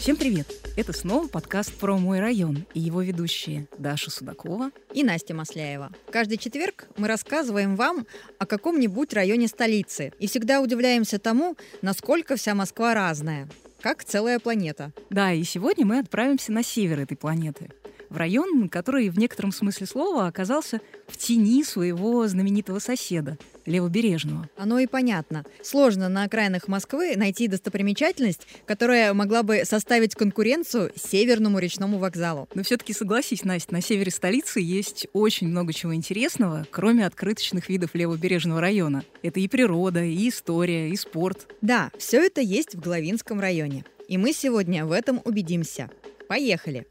Всем привет! Это снова подкаст про мой район и его ведущие Даша Судакова и Настя Масляева. Каждый четверг мы рассказываем вам о каком-нибудь районе столицы и всегда удивляемся тому, насколько вся Москва разная, как целая планета. Да, и сегодня мы отправимся на север этой планеты – в район, который в некотором смысле слова оказался в тени своего знаменитого соседа, левобережного. Оно и понятно. Сложно на окраинах Москвы найти достопримечательность, которая могла бы составить конкуренцию Северному речному вокзалу. Но все-таки согласись, Настя, на севере столицы есть очень много чего интересного, кроме открыточных видов левобережного района. Это и природа, и история, и спорт. Да, все это есть в Главинском районе. И мы сегодня в этом убедимся. Поехали!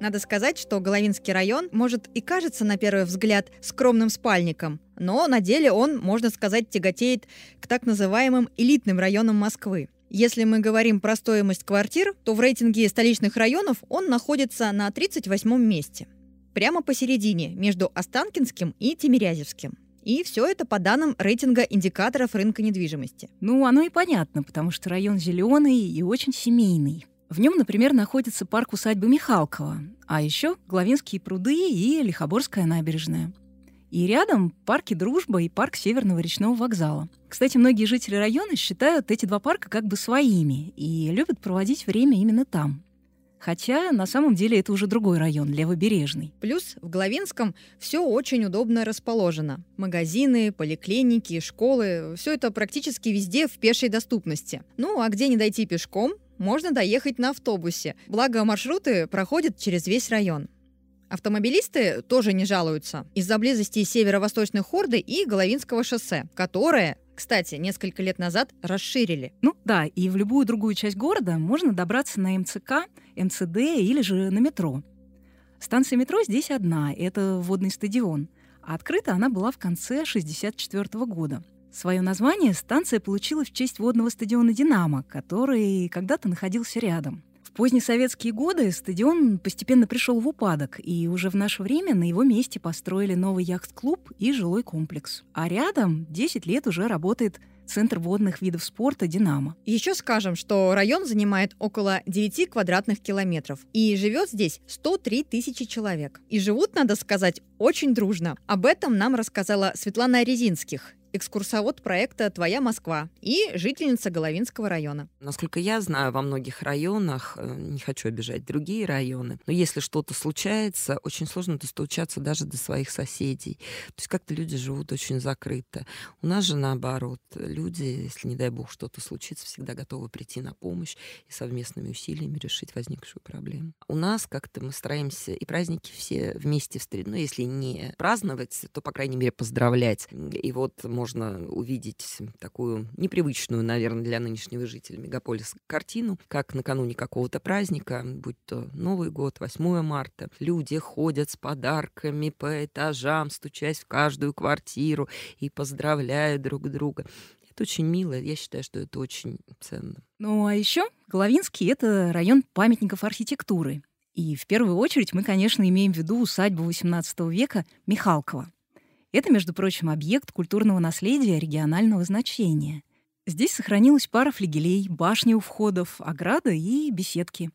Надо сказать, что Головинский район может и кажется на первый взгляд скромным спальником, но на деле он, можно сказать, тяготеет к так называемым элитным районам Москвы. Если мы говорим про стоимость квартир, то в рейтинге столичных районов он находится на 38 месте. Прямо посередине, между Останкинским и Тимирязевским. И все это по данным рейтинга индикаторов рынка недвижимости. Ну, оно и понятно, потому что район зеленый и очень семейный. В нем, например, находится парк усадьбы Михалкова, а еще Главинские пруды и Лихоборская набережная. И рядом парки «Дружба» и парк Северного речного вокзала. Кстати, многие жители района считают эти два парка как бы своими и любят проводить время именно там. Хотя на самом деле это уже другой район, левобережный. Плюс в Главинском все очень удобно расположено. Магазины, поликлиники, школы – все это практически везде в пешей доступности. Ну а где не дойти пешком, можно доехать на автобусе. Благо, маршруты проходят через весь район. Автомобилисты тоже не жалуются из-за близости северо-восточной хорды и Головинского шоссе, которое, кстати, несколько лет назад расширили. Ну да, и в любую другую часть города можно добраться на МЦК, МЦД или же на метро. Станция метро здесь одна, это водный стадион. А открыта она была в конце 1964 года. Свое название станция получила в честь водного стадиона «Динамо», который когда-то находился рядом. В поздние советские годы стадион постепенно пришел в упадок, и уже в наше время на его месте построили новый яхт-клуб и жилой комплекс. А рядом 10 лет уже работает Центр водных видов спорта «Динамо». Еще скажем, что район занимает около 9 квадратных километров. И живет здесь 103 тысячи человек. И живут, надо сказать, очень дружно. Об этом нам рассказала Светлана Резинских, экскурсовод проекта «Твоя Москва» и жительница Головинского района. Насколько я знаю, во многих районах, э, не хочу обижать другие районы, но если что-то случается, очень сложно достучаться даже до своих соседей. То есть как-то люди живут очень закрыто. У нас же наоборот. Люди, если, не дай бог, что-то случится, всегда готовы прийти на помощь и совместными усилиями решить возникшую проблему. У нас как-то мы стараемся и праздники все вместе встретить. Ну, если не праздновать, то, по крайней мере, поздравлять. И вот можно увидеть такую непривычную, наверное, для нынешнего жителя мегаполиса картину, как накануне какого-то праздника, будь то Новый год, 8 марта, люди ходят с подарками по этажам, стучась в каждую квартиру и поздравляют друг друга. Это очень мило, я считаю, что это очень ценно. Ну а еще Головинский — это район памятников архитектуры. И в первую очередь мы, конечно, имеем в виду усадьбу XVIII века Михалкова. Это, между прочим, объект культурного наследия регионального значения. Здесь сохранилась пара флигелей, башни у входов, ограда и беседки.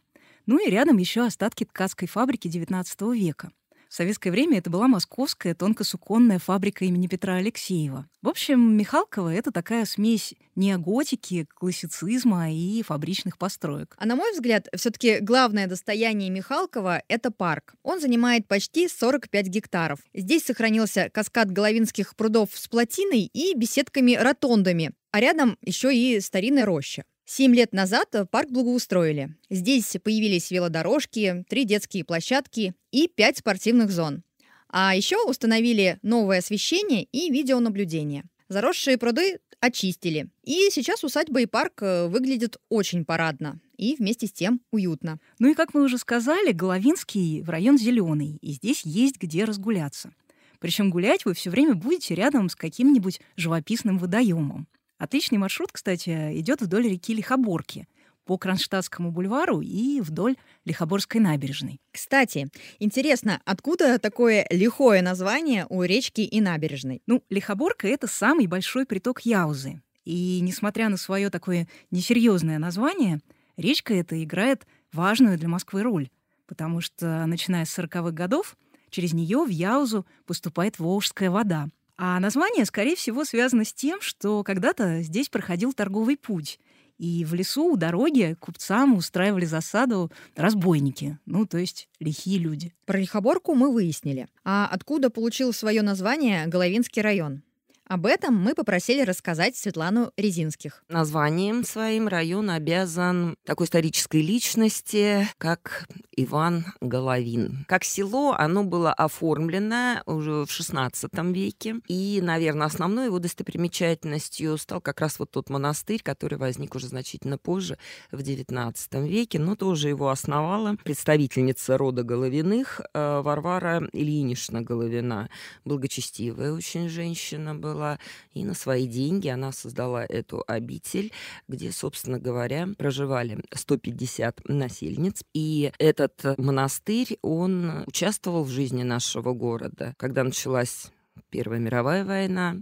Ну и рядом еще остатки ткацкой фабрики XIX века — в советское время это была московская тонкосуконная фабрика имени Петра Алексеева. В общем, Михалкова — это такая смесь неоготики, классицизма и фабричных построек. А на мой взгляд, все таки главное достояние Михалкова — это парк. Он занимает почти 45 гектаров. Здесь сохранился каскад головинских прудов с плотиной и беседками-ротондами, а рядом еще и старинная роща. Семь лет назад парк благоустроили. Здесь появились велодорожки, три детские площадки и пять спортивных зон. А еще установили новое освещение и видеонаблюдение. Заросшие пруды очистили. И сейчас усадьба и парк э, выглядят очень парадно и вместе с тем уютно. Ну и как мы уже сказали, Головинский в район зеленый, и здесь есть где разгуляться. Причем гулять вы все время будете рядом с каким-нибудь живописным водоемом. Отличный маршрут, кстати, идет вдоль реки Лихоборки по Кронштадтскому бульвару и вдоль Лихоборской набережной. Кстати, интересно, откуда такое лихое название у речки и набережной? Ну, Лихоборка — это самый большой приток Яузы. И несмотря на свое такое несерьезное название, речка эта играет важную для Москвы роль, потому что, начиная с 40-х годов, через нее в Яузу поступает Волжская вода. А название, скорее всего, связано с тем, что когда-то здесь проходил торговый путь, и в лесу у дороги купцам устраивали засаду разбойники, ну, то есть лихие люди. Про лихоборку мы выяснили. А откуда получил свое название Головинский район? Об этом мы попросили рассказать Светлану Резинских. Названием своим район обязан такой исторической личности, как Иван Головин. Как село оно было оформлено уже в XVI веке. И, наверное, основной его достопримечательностью стал как раз вот тот монастырь, который возник уже значительно позже, в XIX веке, но тоже его основала представительница рода Головиных э, Варвара Ильинична Головина. Благочестивая очень женщина была была, и на свои деньги она создала эту обитель, где, собственно говоря, проживали 150 насельниц. И этот монастырь, он участвовал в жизни нашего города. Когда началась Первая мировая война,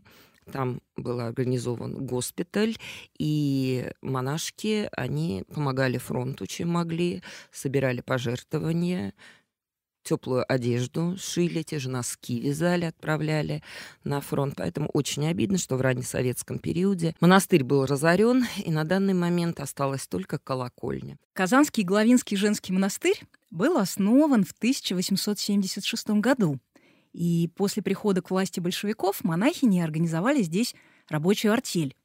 там был организован госпиталь, и монашки, они помогали фронту, чем могли, собирали пожертвования, теплую одежду шили, те же носки вязали, отправляли на фронт. Поэтому очень обидно, что в раннесоветском периоде монастырь был разорен, и на данный момент осталась только колокольня. Казанский Главинский женский монастырь был основан в 1876 году. И после прихода к власти большевиков монахини организовали здесь рабочую артель.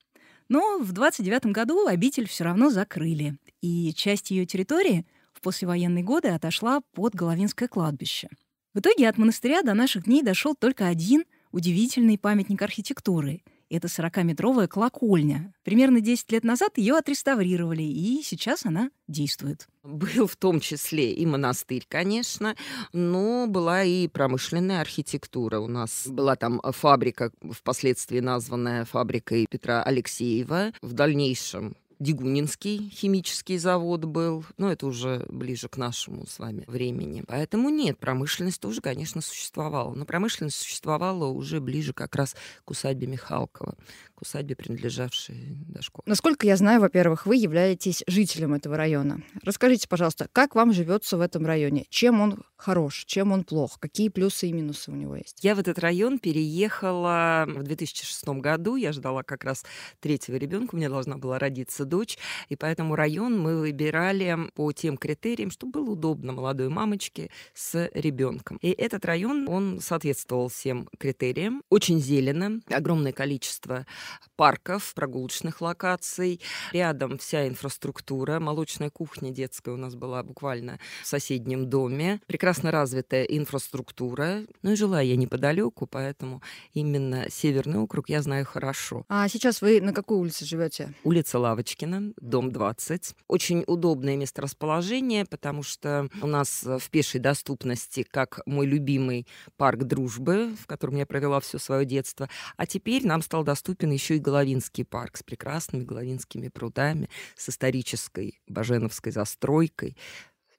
Но в 29 году обитель все равно закрыли, и часть ее территории — в послевоенные годы отошла под Головинское кладбище. В итоге от монастыря до наших дней дошел только один удивительный памятник архитектуры. Это 40-метровая колокольня. Примерно 10 лет назад ее отреставрировали, и сейчас она действует. Был в том числе и монастырь, конечно, но была и промышленная архитектура. У нас была там фабрика, впоследствии названная фабрикой Петра Алексеева. В дальнейшем Дегунинский химический завод был, но это уже ближе к нашему с вами времени. Поэтому нет, промышленность тоже, конечно, существовала. Но промышленность существовала уже ближе как раз к усадьбе Михалкова, к усадьбе, принадлежавшей Дашко. Насколько я знаю, во-первых, вы являетесь жителем этого района. Расскажите, пожалуйста, как вам живется в этом районе? Чем он хорош, чем он плох? Какие плюсы и минусы у него есть? Я в этот район переехала в 2006 году. Я ждала как раз третьего ребенка. У меня должна была родиться дочь, и поэтому район мы выбирали по тем критериям, чтобы было удобно молодой мамочке с ребенком. И этот район, он соответствовал всем критериям. Очень зелено, огромное количество парков, прогулочных локаций. Рядом вся инфраструктура, молочная кухня детская у нас была буквально в соседнем доме. Прекрасно развитая инфраструктура. Ну и жила я неподалеку, поэтому именно Северный округ я знаю хорошо. А сейчас вы на какой улице живете? Улица Лавочка Пушкина, дом 20. Очень удобное месторасположение, потому что у нас в пешей доступности как мой любимый парк дружбы, в котором я провела все свое детство, а теперь нам стал доступен еще и Головинский парк с прекрасными Головинскими прудами, с исторической баженовской застройкой,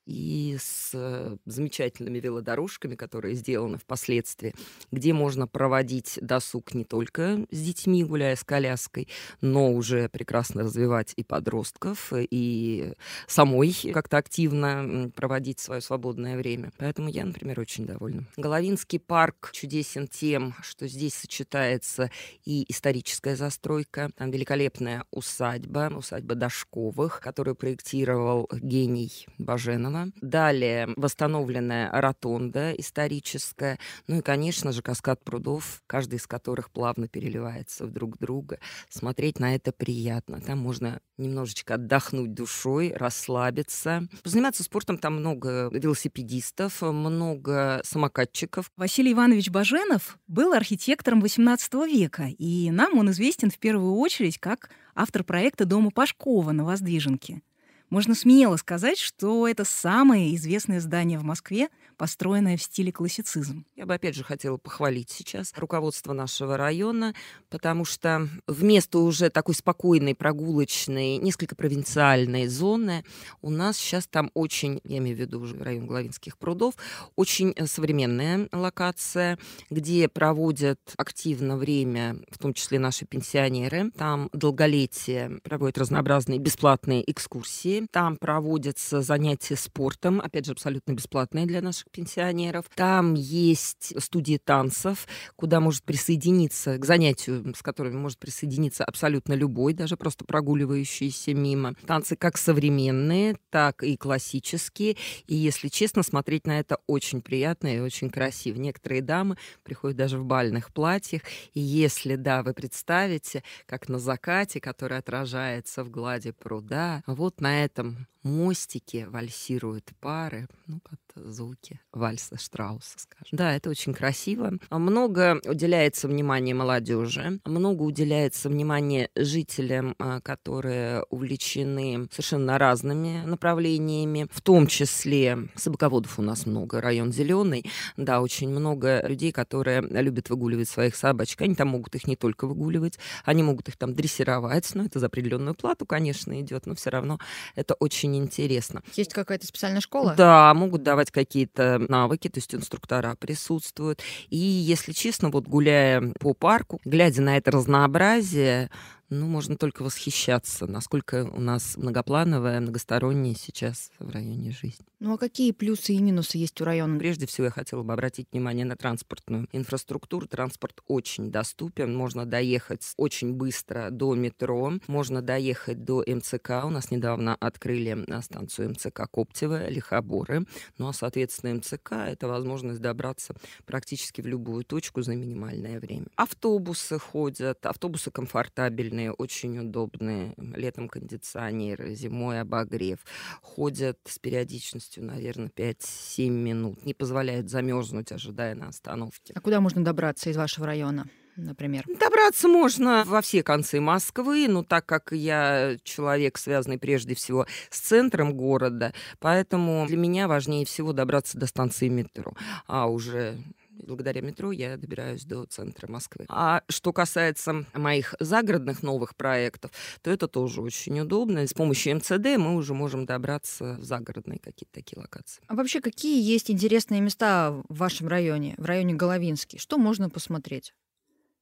и с э, замечательными велодорожками, которые сделаны впоследствии, где можно проводить досуг не только с детьми, гуляя с коляской, но уже прекрасно развивать и подростков, и самой как-то активно проводить свое свободное время. Поэтому я, например, очень довольна. Головинский парк чудесен тем, что здесь сочетается и историческая застройка, там великолепная усадьба, усадьба Дашковых, которую проектировал гений Баженова, Иванова. Далее восстановленная ротонда историческая. Ну и, конечно же, каскад прудов, каждый из которых плавно переливается в друг друга. Смотреть на это приятно. Там можно немножечко отдохнуть душой, расслабиться. Заниматься спортом там много велосипедистов, много самокатчиков. Василий Иванович Баженов был архитектором XVIII века, и нам он известен в первую очередь как автор проекта дома Пашкова на Воздвиженке. Можно смело сказать, что это самое известное здание в Москве, построенная в стиле классицизм. Я бы опять же хотела похвалить сейчас руководство нашего района, потому что вместо уже такой спокойной, прогулочной, несколько провинциальной зоны у нас сейчас там очень, я имею в виду уже район Главинских прудов, очень современная локация, где проводят активно время, в том числе наши пенсионеры. Там долголетие проводят разнообразные бесплатные экскурсии. Там проводятся занятия спортом, опять же, абсолютно бесплатные для наших пенсионеров. Там есть студии танцев, куда может присоединиться к занятию, с которыми может присоединиться абсолютно любой, даже просто прогуливающийся мимо. Танцы как современные, так и классические. И, если честно, смотреть на это очень приятно и очень красиво. Некоторые дамы приходят даже в бальных платьях. И если, да, вы представите, как на закате, который отражается в глади пруда, вот на этом мостике вальсируют пары, ну, под звуки вальса Штрауса, скажем. Да, это очень красиво. Много уделяется внимания молодежи, много уделяется внимания жителям, а, которые увлечены совершенно разными направлениями, в том числе собаководов у нас много, район зеленый, да, очень много людей, которые любят выгуливать своих собачек. Они там могут их не только выгуливать, они могут их там дрессировать, но это за определенную плату, конечно, идет, но все равно это очень интересно. Есть какая-то специальная школа? Да, могут давать какие-то навыки, то есть инструктора присутствуют. И, если честно, вот гуляя по парку, глядя на это разнообразие, ну, можно только восхищаться, насколько у нас многоплановая, многосторонняя сейчас в районе жизнь. Ну а какие плюсы и минусы есть у района? Прежде всего я хотела бы обратить внимание на транспортную инфраструктуру. Транспорт очень доступен, можно доехать очень быстро до метро, можно доехать до МЦК. У нас недавно открыли станцию МЦК Коптево, Лихоборы. Ну а, соответственно, МЦК — это возможность добраться практически в любую точку за минимальное время. Автобусы ходят, автобусы комфортабельные, удобные, очень удобные. Летом кондиционеры, зимой обогрев. Ходят с периодичностью, наверное, 5-7 минут. Не позволяют замерзнуть, ожидая на остановке. А куда можно добраться из вашего района? например? Добраться можно во все концы Москвы, но так как я человек, связанный прежде всего с центром города, поэтому для меня важнее всего добраться до станции метро. А уже благодаря метро я добираюсь до центра Москвы. А что касается моих загородных новых проектов, то это тоже очень удобно. С помощью МЦД мы уже можем добраться в загородные какие-то такие локации. А вообще какие есть интересные места в вашем районе, в районе Головинский? Что можно посмотреть?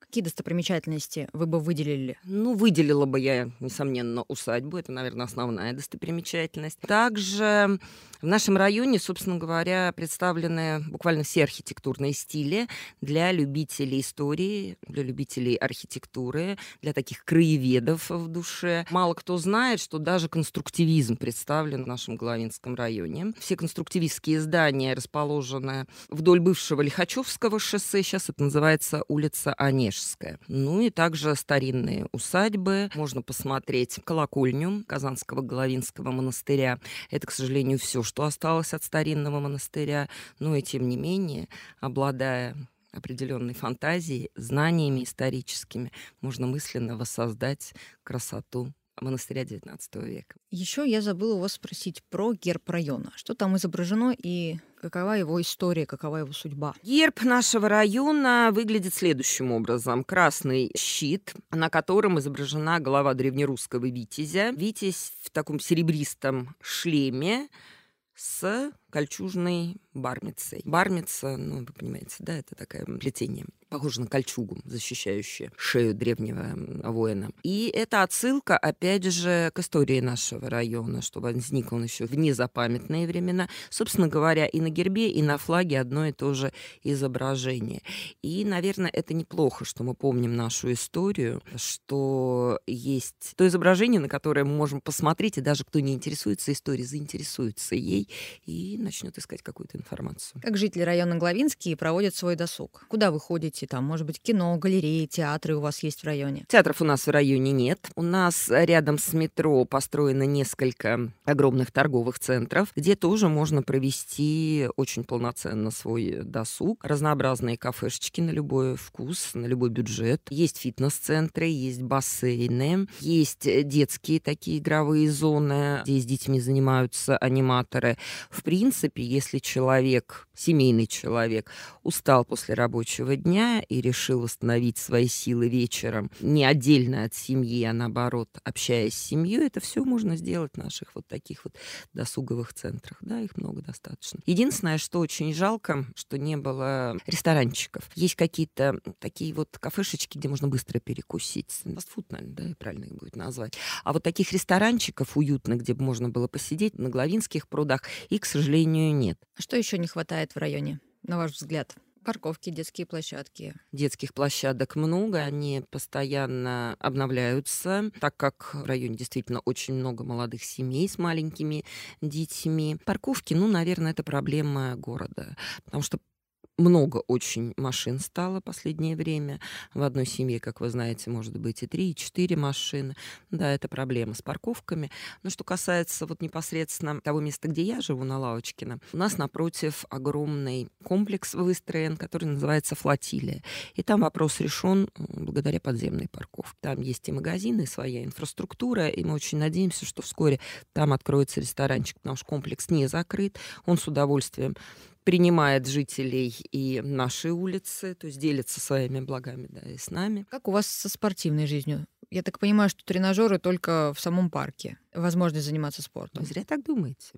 Какие достопримечательности вы бы выделили? Ну, выделила бы я, несомненно, усадьбу. Это, наверное, основная достопримечательность. Также в нашем районе, собственно говоря, представлены буквально все архитектурные стили для любителей истории, для любителей архитектуры, для таких краеведов в душе. Мало кто знает, что даже конструктивизм представлен в нашем Головинском районе. Все конструктивистские здания расположены вдоль бывшего Лихачевского шоссе. Сейчас это называется улица Онеж Рижская. Ну и также старинные усадьбы. Можно посмотреть колокольню Казанского Головинского монастыря. Это, к сожалению, все, что осталось от старинного монастыря. Но и тем не менее, обладая определенной фантазией, знаниями историческими, можно мысленно воссоздать красоту монастыря XIX века. Еще я забыла у вас спросить про герб района. Что там изображено и какова его история, какова его судьба? Герб нашего района выглядит следующим образом. Красный щит, на котором изображена голова древнерусского витязя. Витязь в таком серебристом шлеме с кольчужной бармицей. Бармица, ну, вы понимаете, да, это такое плетение похоже на кольчугу, защищающую шею древнего воина. И это отсылка, опять же, к истории нашего района, что возник он еще в незапамятные времена. Собственно говоря, и на гербе, и на флаге одно и то же изображение. И, наверное, это неплохо, что мы помним нашу историю, что есть то изображение, на которое мы можем посмотреть, и даже кто не интересуется историей, заинтересуется ей и начнет искать какую-то информацию. Как жители района Главинский проводят свой досуг? Куда вы ходите? ходите? Там, может быть, кино, галереи, театры у вас есть в районе? Театров у нас в районе нет. У нас рядом с метро построено несколько огромных торговых центров, где тоже можно провести очень полноценно свой досуг. Разнообразные кафешечки на любой вкус, на любой бюджет. Есть фитнес-центры, есть бассейны, есть детские такие игровые зоны, где с детьми занимаются аниматоры. В принципе, принципе, если человек, семейный человек, устал после рабочего дня и решил восстановить свои силы вечером, не отдельно от семьи, а наоборот, общаясь с семьей, это все можно сделать в наших вот таких вот досуговых центрах. Да, их много достаточно. Единственное, что очень жалко, что не было ресторанчиков. Есть какие-то такие вот кафешечки, где можно быстро перекусить. Фастфуд, наверное, да, правильно их будет назвать. А вот таких ресторанчиков уютных, где бы можно было посидеть на Главинских прудах, их, к сожалению, нет. А что еще не хватает в районе, на ваш взгляд? Парковки, детские площадки. Детских площадок много, они постоянно обновляются, так как в районе действительно очень много молодых семей с маленькими детьми. Парковки, ну, наверное, это проблема города, потому что много очень машин стало последнее время. В одной семье, как вы знаете, может быть и три, и четыре машины. Да, это проблема с парковками. Но что касается вот непосредственно того места, где я живу, на Лавочкино, у нас напротив огромный комплекс выстроен, который называется «Флотилия». И там вопрос решен благодаря подземной парковке. Там есть и магазины, и своя инфраструктура, и мы очень надеемся, что вскоре там откроется ресторанчик, потому что комплекс не закрыт. Он с удовольствием принимает жителей и нашей улицы, то есть делится своими благами да, и с нами. Как у вас со спортивной жизнью? Я так понимаю, что тренажеры только в самом парке возможность заниматься спортом. Вы зря так думаете.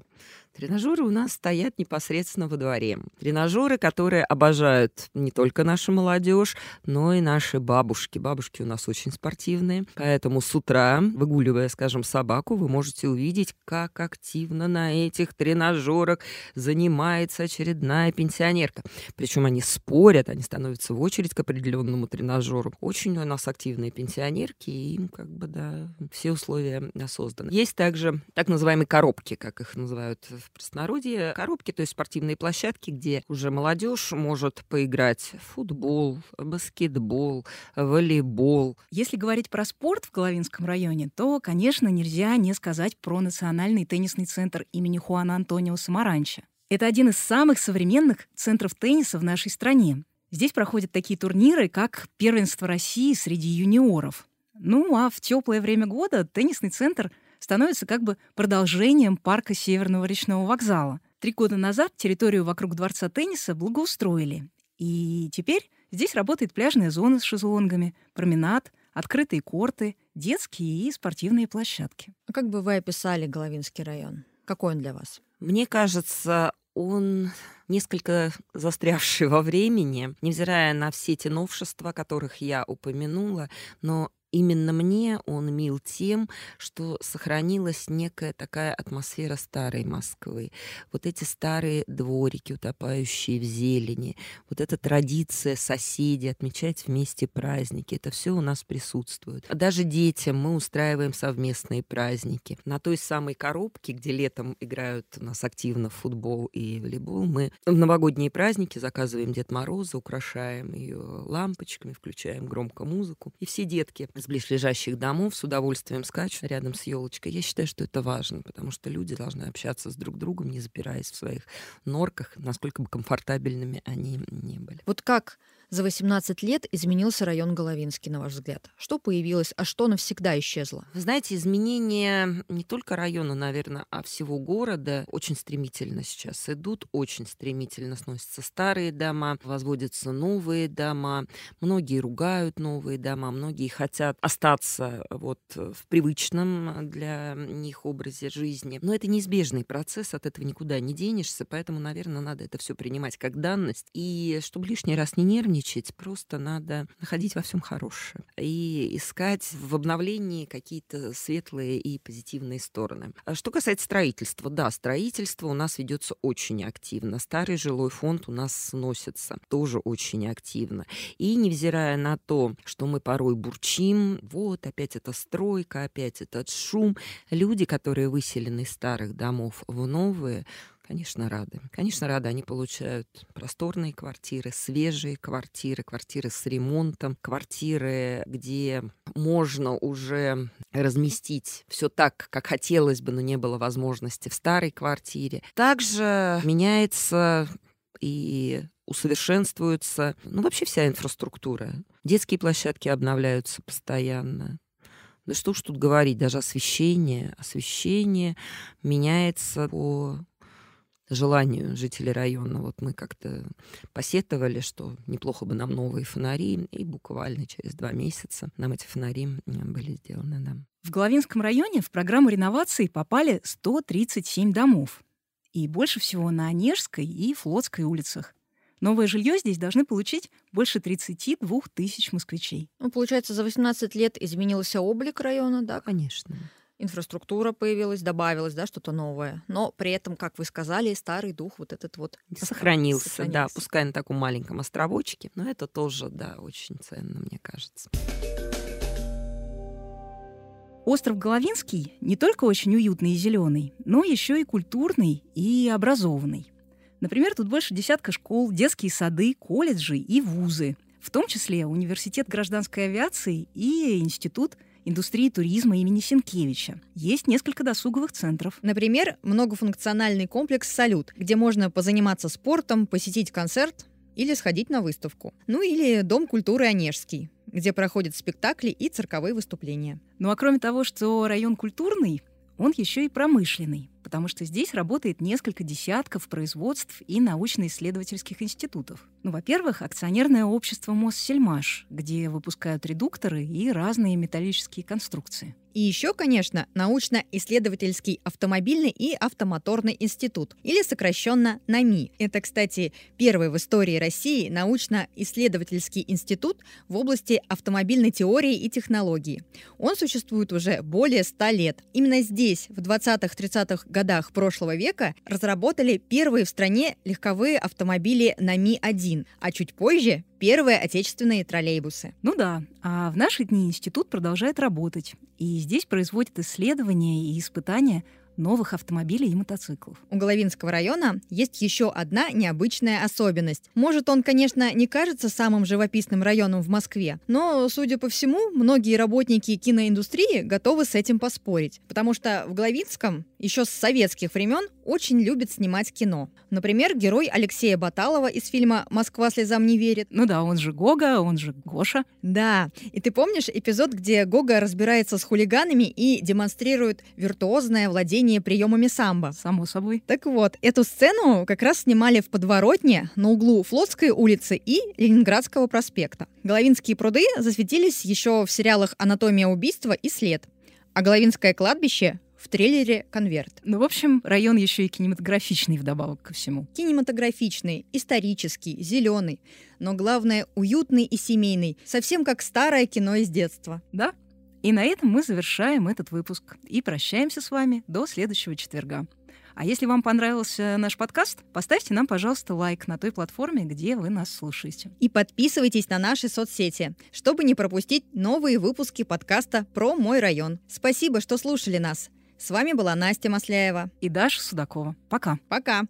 Тренажеры у нас стоят непосредственно во дворе. Тренажеры, которые обожают не только наша молодежь, но и наши бабушки. Бабушки у нас очень спортивные. Поэтому с утра, выгуливая, скажем, собаку, вы можете увидеть, как активно на этих тренажерах занимается очередная пенсионерка. Причем они спорят, они становятся в очередь к определенному тренажеру. Очень у нас активные пенсионерки, и им как бы, да, все условия созданы. Есть также так называемые коробки, как их называют в простонародье. Коробки, то есть спортивные площадки, где уже молодежь может поиграть в футбол, баскетбол, волейбол. Если говорить про спорт в Головинском районе, то, конечно, нельзя не сказать про Национальный теннисный центр имени Хуана Антонио Самаранча. Это один из самых современных центров тенниса в нашей стране. Здесь проходят такие турниры, как первенство России среди юниоров. Ну а в теплое время года теннисный центр становится как бы продолжением парка Северного речного вокзала. Три года назад территорию вокруг дворца тенниса благоустроили. И теперь здесь работает пляжная зона с шезлонгами, променад, открытые корты, детские и спортивные площадки. А как бы вы описали Головинский район? Какой он для вас? Мне кажется, он несколько застрявший во времени, невзирая на все те новшества, которых я упомянула, но Именно мне он мил тем, что сохранилась некая такая атмосфера старой Москвы. Вот эти старые дворики, утопающие в зелени, вот эта традиция соседей отмечать вместе праздники, это все у нас присутствует. Даже детям мы устраиваем совместные праздники. На той самой коробке, где летом играют у нас активно в футбол и волейбол, мы в новогодние праздники заказываем Дед Мороза, украшаем ее лампочками, включаем громко музыку. И все детки с близлежащих домов с удовольствием скачут рядом с елочкой. Я считаю, что это важно, потому что люди должны общаться с друг другом, не запираясь в своих норках, насколько бы комфортабельными они не были. Вот как за 18 лет изменился район Головинский, на ваш взгляд? Что появилось, а что навсегда исчезло? Вы знаете, изменения не только района, наверное, а всего города очень стремительно сейчас идут, очень стремительно сносятся старые дома, возводятся новые дома, многие ругают новые дома, многие хотят остаться вот в привычном для них образе жизни. Но это неизбежный процесс, от этого никуда не денешься, поэтому, наверное, надо это все принимать как данность. И чтобы лишний раз не нервничать, нервничать, просто надо находить во всем хорошее и искать в обновлении какие-то светлые и позитивные стороны. А что касается строительства, да, строительство у нас ведется очень активно. Старый жилой фонд у нас сносится тоже очень активно. И невзирая на то, что мы порой бурчим, вот опять эта стройка, опять этот шум, люди, которые выселены из старых домов в новые, Конечно, рады. Конечно, рады. Они получают просторные квартиры, свежие квартиры, квартиры с ремонтом, квартиры, где можно уже разместить все так, как хотелось бы, но не было возможности в старой квартире. Также меняется и усовершенствуется, ну, вообще вся инфраструктура. Детские площадки обновляются постоянно. Да что уж тут говорить, даже освещение. Освещение меняется по желанию жителей района. Вот мы как-то посетовали, что неплохо бы нам новые фонари, и буквально через два месяца нам эти фонари были сделаны. Да. В Головинском районе в программу реновации попали 137 домов. И больше всего на Онежской и Флотской улицах. Новое жилье здесь должны получить больше 32 тысяч москвичей. Ну, получается, за 18 лет изменился облик района, да? Конечно. Инфраструктура появилась, добавилось, да, что-то новое. Но при этом, как вы сказали, старый дух вот этот вот сохранился, сохранился. да, пускай на таком маленьком островочке, но это тоже, да, очень ценно, мне кажется. Остров Головинский не только очень уютный и зеленый, но еще и культурный и образованный. Например, тут больше десятка школ, детские сады, колледжи и вузы, в том числе Университет гражданской авиации и Институт индустрии туризма имени Сенкевича. Есть несколько досуговых центров. Например, многофункциональный комплекс «Салют», где можно позаниматься спортом, посетить концерт или сходить на выставку. Ну или Дом культуры Онежский, где проходят спектакли и цирковые выступления. Ну а кроме того, что район культурный, он еще и промышленный потому что здесь работает несколько десятков производств и научно-исследовательских институтов. Ну, во-первых, акционерное общество Моссельмаш, где выпускают редукторы и разные металлические конструкции. И еще, конечно, научно-исследовательский автомобильный и автомоторный институт, или сокращенно НАМИ. Это, кстати, первый в истории России научно-исследовательский институт в области автомобильной теории и технологии. Он существует уже более 100 лет. Именно здесь, в 20-30-х годах прошлого века разработали первые в стране легковые автомобили на Ми-1, а чуть позже первые отечественные троллейбусы. Ну да, а в наши дни институт продолжает работать. И здесь производят исследования и испытания новых автомобилей и мотоциклов. У Головинского района есть еще одна необычная особенность. Может, он, конечно, не кажется самым живописным районом в Москве, но, судя по всему, многие работники киноиндустрии готовы с этим поспорить, потому что в Головинском еще с советских времен очень любит снимать кино. Например, герой Алексея Баталова из фильма «Москва слезам не верит». Ну да, он же Гога, он же Гоша. Да, и ты помнишь эпизод, где Гога разбирается с хулиганами и демонстрирует виртуозное владение приемами самбо? Само собой. Так вот, эту сцену как раз снимали в подворотне на углу Флотской улицы и Ленинградского проспекта. Головинские пруды засветились еще в сериалах «Анатомия убийства» и «След». А Головинское кладбище в трейлере «Конверт». Ну, в общем, район еще и кинематографичный вдобавок ко всему. Кинематографичный, исторический, зеленый, но главное, уютный и семейный, совсем как старое кино из детства. Да, и на этом мы завершаем этот выпуск и прощаемся с вами до следующего четверга. А если вам понравился наш подкаст, поставьте нам, пожалуйста, лайк на той платформе, где вы нас слушаете. И подписывайтесь на наши соцсети, чтобы не пропустить новые выпуски подкаста про мой район. Спасибо, что слушали нас. С вами была Настя Масляева и Даша Судакова. Пока. Пока.